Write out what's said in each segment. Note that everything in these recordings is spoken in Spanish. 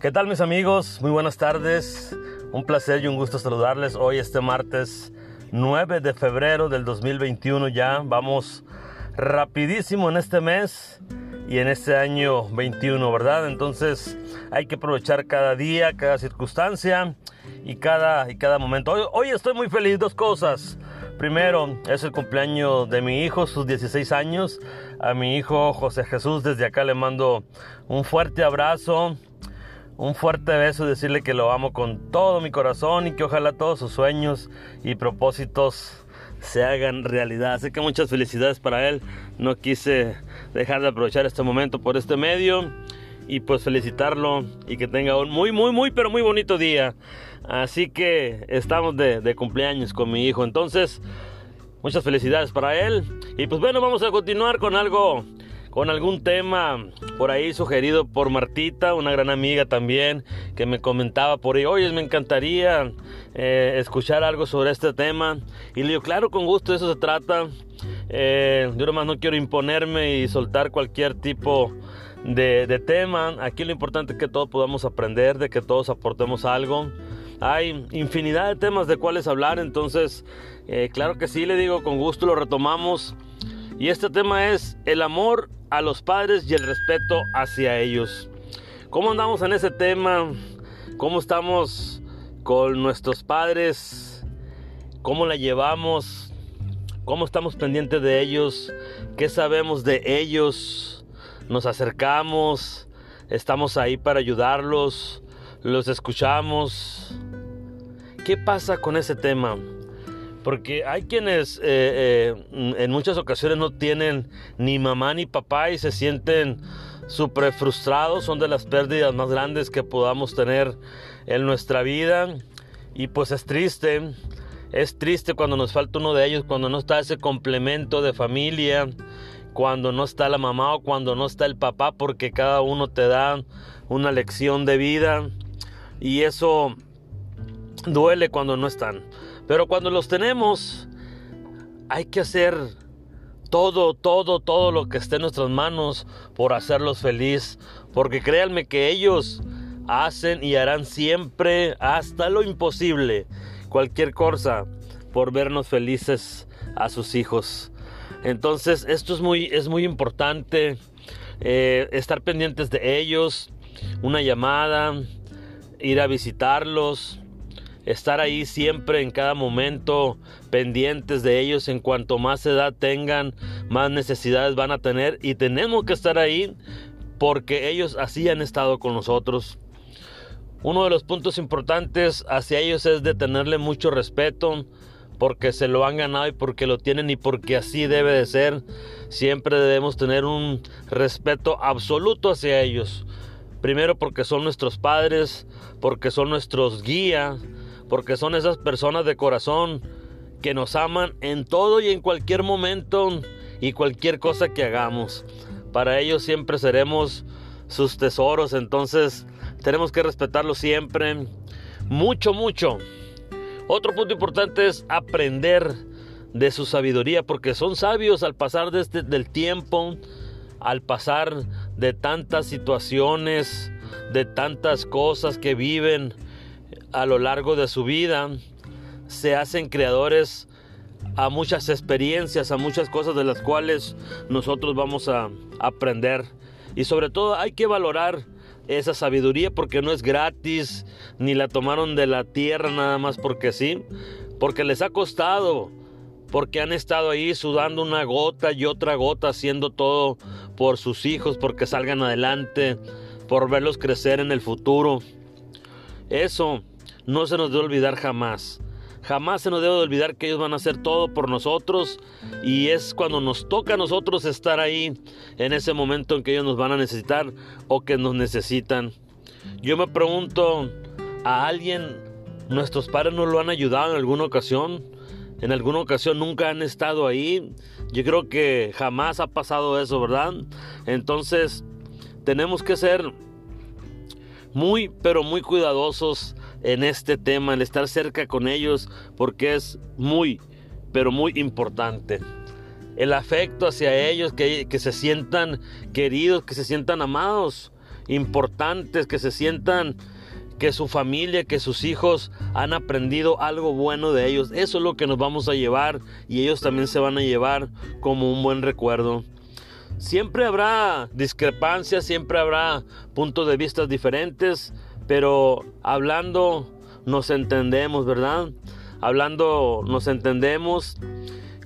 ¿Qué tal mis amigos? Muy buenas tardes. Un placer y un gusto saludarles hoy este martes 9 de febrero del 2021 ya. Vamos rapidísimo en este mes y en este año 21, ¿verdad? Entonces hay que aprovechar cada día, cada circunstancia y cada, y cada momento. Hoy, hoy estoy muy feliz, dos cosas. Primero, es el cumpleaños de mi hijo, sus 16 años. A mi hijo José Jesús, desde acá le mando un fuerte abrazo, un fuerte beso y decirle que lo amo con todo mi corazón y que ojalá todos sus sueños y propósitos se hagan realidad. Así que muchas felicidades para él. No quise dejar de aprovechar este momento por este medio y pues felicitarlo y que tenga un muy, muy, muy, pero muy bonito día. Así que estamos de, de cumpleaños con mi hijo. Entonces, muchas felicidades para él. Y pues bueno, vamos a continuar con algo con algún tema por ahí sugerido por Martita, una gran amiga también, que me comentaba por ahí, oye, me encantaría eh, escuchar algo sobre este tema. Y le digo, claro, con gusto, de eso se trata. Eh, yo nomás no quiero imponerme y soltar cualquier tipo de, de tema. Aquí lo importante es que todos podamos aprender, de que todos aportemos algo. Hay infinidad de temas de cuáles hablar, entonces, eh, claro que sí, le digo, con gusto lo retomamos. Y este tema es el amor a los padres y el respeto hacia ellos. ¿Cómo andamos en ese tema? ¿Cómo estamos con nuestros padres? ¿Cómo la llevamos? ¿Cómo estamos pendientes de ellos? ¿Qué sabemos de ellos? ¿Nos acercamos? ¿Estamos ahí para ayudarlos? ¿Los escuchamos? ¿Qué pasa con ese tema? Porque hay quienes eh, eh, en muchas ocasiones no tienen ni mamá ni papá y se sienten súper frustrados. Son de las pérdidas más grandes que podamos tener en nuestra vida. Y pues es triste. Es triste cuando nos falta uno de ellos, cuando no está ese complemento de familia, cuando no está la mamá o cuando no está el papá, porque cada uno te da una lección de vida. Y eso duele cuando no están. Pero cuando los tenemos, hay que hacer todo, todo, todo lo que esté en nuestras manos por hacerlos feliz. Porque créanme que ellos hacen y harán siempre hasta lo imposible, cualquier cosa, por vernos felices a sus hijos. Entonces esto es muy, es muy importante, eh, estar pendientes de ellos, una llamada, ir a visitarlos, estar ahí siempre en cada momento pendientes de ellos. En cuanto más edad tengan más necesidades van a tener. Y tenemos que estar ahí porque ellos así han estado con nosotros. Uno de los puntos importantes hacia ellos es de tenerle mucho respeto porque se lo han ganado y porque lo tienen y porque así debe de ser. Siempre debemos tener un respeto absoluto hacia ellos. Primero porque son nuestros padres porque son nuestros guías porque son esas personas de corazón que nos aman en todo y en cualquier momento y cualquier cosa que hagamos. Para ellos siempre seremos sus tesoros, entonces tenemos que respetarlos siempre, mucho, mucho. Otro punto importante es aprender de su sabiduría, porque son sabios al pasar este, del tiempo, al pasar de tantas situaciones, de tantas cosas que viven a lo largo de su vida se hacen creadores a muchas experiencias, a muchas cosas de las cuales nosotros vamos a aprender. Y sobre todo hay que valorar esa sabiduría porque no es gratis, ni la tomaron de la tierra nada más porque sí, porque les ha costado, porque han estado ahí sudando una gota y otra gota, haciendo todo por sus hijos, porque salgan adelante, por verlos crecer en el futuro. Eso no se nos debe olvidar jamás. Jamás se nos debe olvidar que ellos van a hacer todo por nosotros y es cuando nos toca a nosotros estar ahí en ese momento en que ellos nos van a necesitar o que nos necesitan. Yo me pregunto, ¿a alguien nuestros padres nos lo han ayudado en alguna ocasión? En alguna ocasión nunca han estado ahí. Yo creo que jamás ha pasado eso, ¿verdad? Entonces tenemos que ser muy, pero muy cuidadosos en este tema, el estar cerca con ellos, porque es muy, pero muy importante. El afecto hacia ellos, que, que se sientan queridos, que se sientan amados. importantes, que se sientan que su familia, que sus hijos han aprendido algo bueno de ellos. Eso es lo que nos vamos a llevar y ellos también se van a llevar como un buen recuerdo. Siempre habrá discrepancias, siempre habrá puntos de vista diferentes, pero hablando nos entendemos, ¿verdad? Hablando nos entendemos.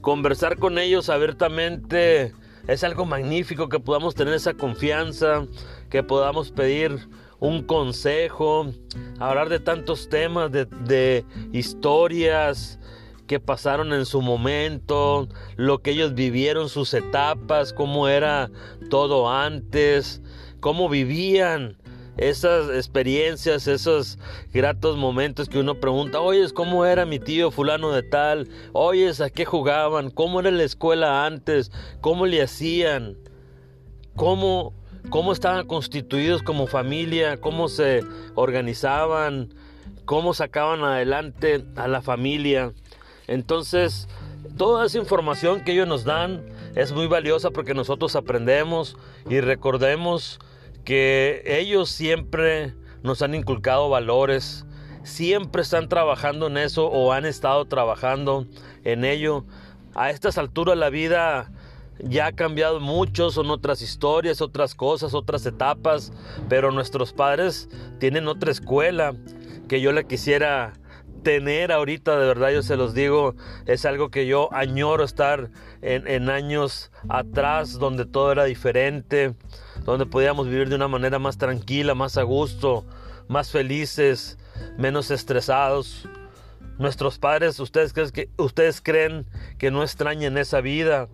Conversar con ellos abiertamente es algo magnífico que podamos tener esa confianza, que podamos pedir un consejo, hablar de tantos temas, de, historias que pasaron en su momento, lo que ellos vivieron, sus etapas, cómo era todo antes, cómo vivían esas experiencias, esos gratos momentos que uno pregunta, oyes, ¿cómo era mi tío fulano de tal? Oyes, ¿a qué jugaban? ¿Cómo era la escuela antes? ¿Cómo le hacían? ¿Cómo cómo estaban constituidos como familia, cómo se organizaban, cómo sacaban adelante a la familia. Entonces, toda esa información que ellos nos dan es muy valiosa porque nosotros aprendemos y recordemos que ellos siempre nos han inculcado valores, siempre están trabajando en eso o han estado trabajando en ello. A estas alturas la vida ya ha cambiado mucho, son otras historias, otras cosas, otras etapas, pero nuestros padres tienen otra escuela que yo le quisiera tener ahorita, de verdad yo se los digo, es algo que yo añoro estar en, en años atrás, donde todo era diferente, donde podíamos vivir de una manera más tranquila, más a gusto, más felices, menos estresados. Nuestros padres, ¿ustedes creen que, ustedes creen que no extrañen esa vida?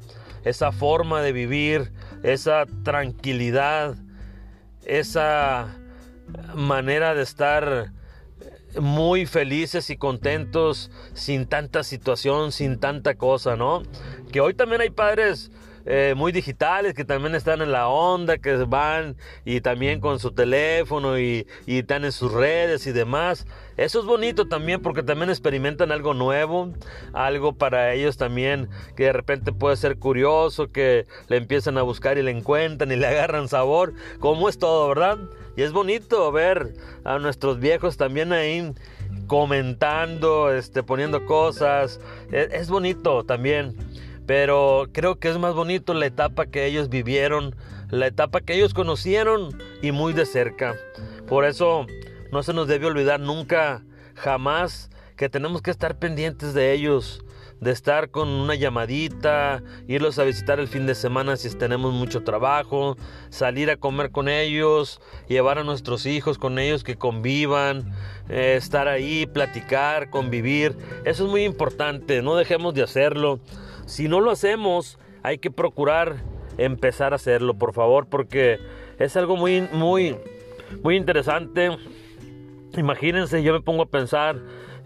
esa forma de vivir, esa tranquilidad, esa manera de estar muy felices y contentos sin tanta situación, sin tanta cosa, ¿no? Que hoy también hay padres eh, muy digitales que también están en la onda, que van y también con su teléfono y, y están en sus redes y demás. Eso es bonito también porque también experimentan algo nuevo, algo para ellos también que de repente puede ser curioso, que le empiezan a buscar y le encuentran y le agarran sabor, como es todo, ¿verdad? Y es bonito ver a nuestros viejos también ahí comentando, este, poniendo cosas. E, es bonito también. Pero creo que es más bonito la etapa que ellos vivieron, la etapa que ellos conocieron y muy de cerca. Por eso no se nos debe olvidar nunca, jamás, que tenemos que estar pendientes de ellos, de estar con una llamadita, irlos a visitar el fin de semana si tenemos mucho trabajo, salir a comer con ellos, llevar a nuestros hijos con ellos que convivan, eh, estar ahí, platicar, convivir. Eso es muy importante, no dejemos de hacerlo. Si no lo hacemos, hay que procurar empezar a hacerlo, por favor, porque es algo muy, muy, muy interesante. Imagínense, yo me pongo a pensar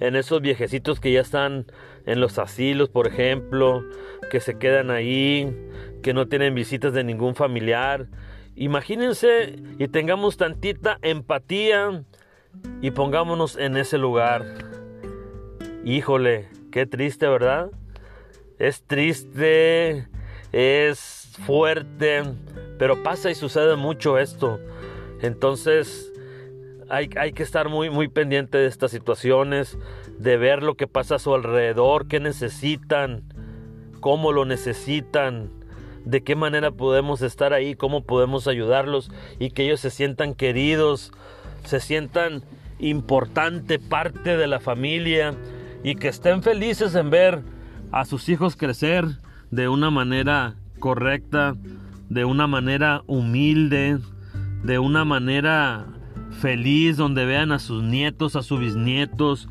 en esos viejecitos que ya están en los asilos, por ejemplo, que se quedan ahí, que no tienen visitas de ningún familiar. Imagínense y tengamos tantita empatía y pongámonos en ese lugar. Híjole, qué triste, ¿verdad? Es triste, es fuerte, pero pasa y sucede mucho esto. Entonces hay, que estar muy, muy pendiente de estas situaciones, de ver lo que pasa a su alrededor, qué necesitan, cómo lo necesitan, de qué manera podemos estar ahí, cómo podemos ayudarlos y que ellos se sientan queridos, se sientan importante parte de la familia y que estén felices en ver a sus hijos crecer de una manera correcta, de una manera humilde, de una manera feliz, donde vean a sus nietos, a sus bisnietos,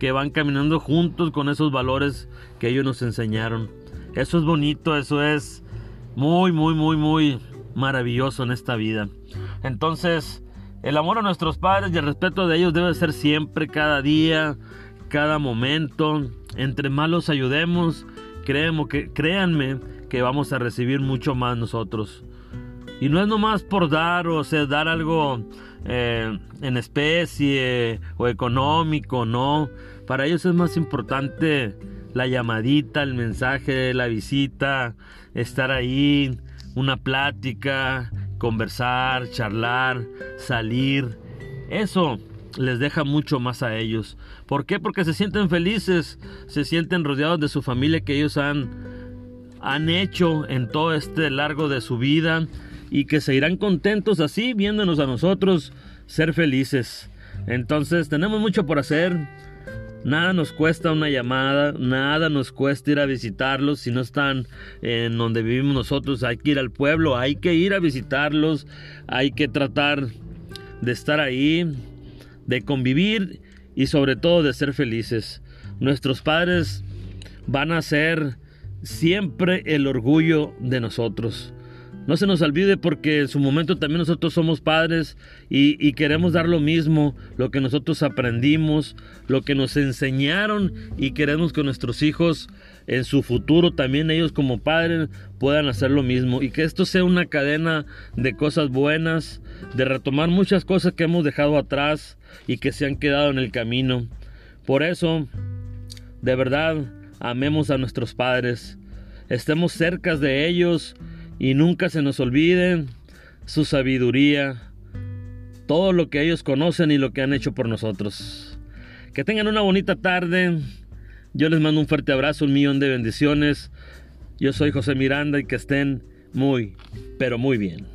que van caminando juntos con esos valores que ellos nos enseñaron. Eso es bonito, eso es muy, muy, muy, muy maravilloso en esta vida. Entonces, el amor a nuestros padres y el respeto de ellos debe ser siempre, cada día, cada momento. Entre más los ayudemos, creemos que, créanme que vamos a recibir mucho más nosotros. Y no es nomás por dar, o sea, dar algo eh, en especie o económico, no. Para ellos es más importante la llamadita, el mensaje, la visita, estar ahí, una plática, conversar, charlar, salir. Eso les deja mucho más a ellos. ¿Por qué? Porque se sienten felices, se sienten rodeados de su familia que ellos han, han hecho en todo este largo de su vida y que se irán contentos así viéndonos a nosotros ser felices. Entonces tenemos mucho por hacer. Nada nos cuesta una llamada, nada nos cuesta ir a visitarlos si no están en donde vivimos nosotros. Hay que ir al pueblo, hay que ir a visitarlos, hay que tratar de estar ahí, de convivir y sobre todo de ser felices. Nuestros padres van a ser siempre el orgullo de nosotros. No se nos olvide porque en su momento también nosotros somos padres y, queremos dar lo mismo, lo que nosotros aprendimos, lo que nos enseñaron y queremos que nuestros hijos en su futuro también ellos como padres puedan hacer lo mismo y que esto sea una cadena de cosas buenas, de retomar muchas cosas que hemos dejado atrás y que se han quedado en el camino. Por eso, de verdad, amemos a nuestros padres, estemos cerca de ellos, y nunca se nos olvide su sabiduría, todo lo que ellos conocen y lo que han hecho por nosotros. Que tengan una bonita tarde. Yo les mando un fuerte abrazo, un millón de bendiciones. Yo soy José Miranda y que estén muy, pero muy bien.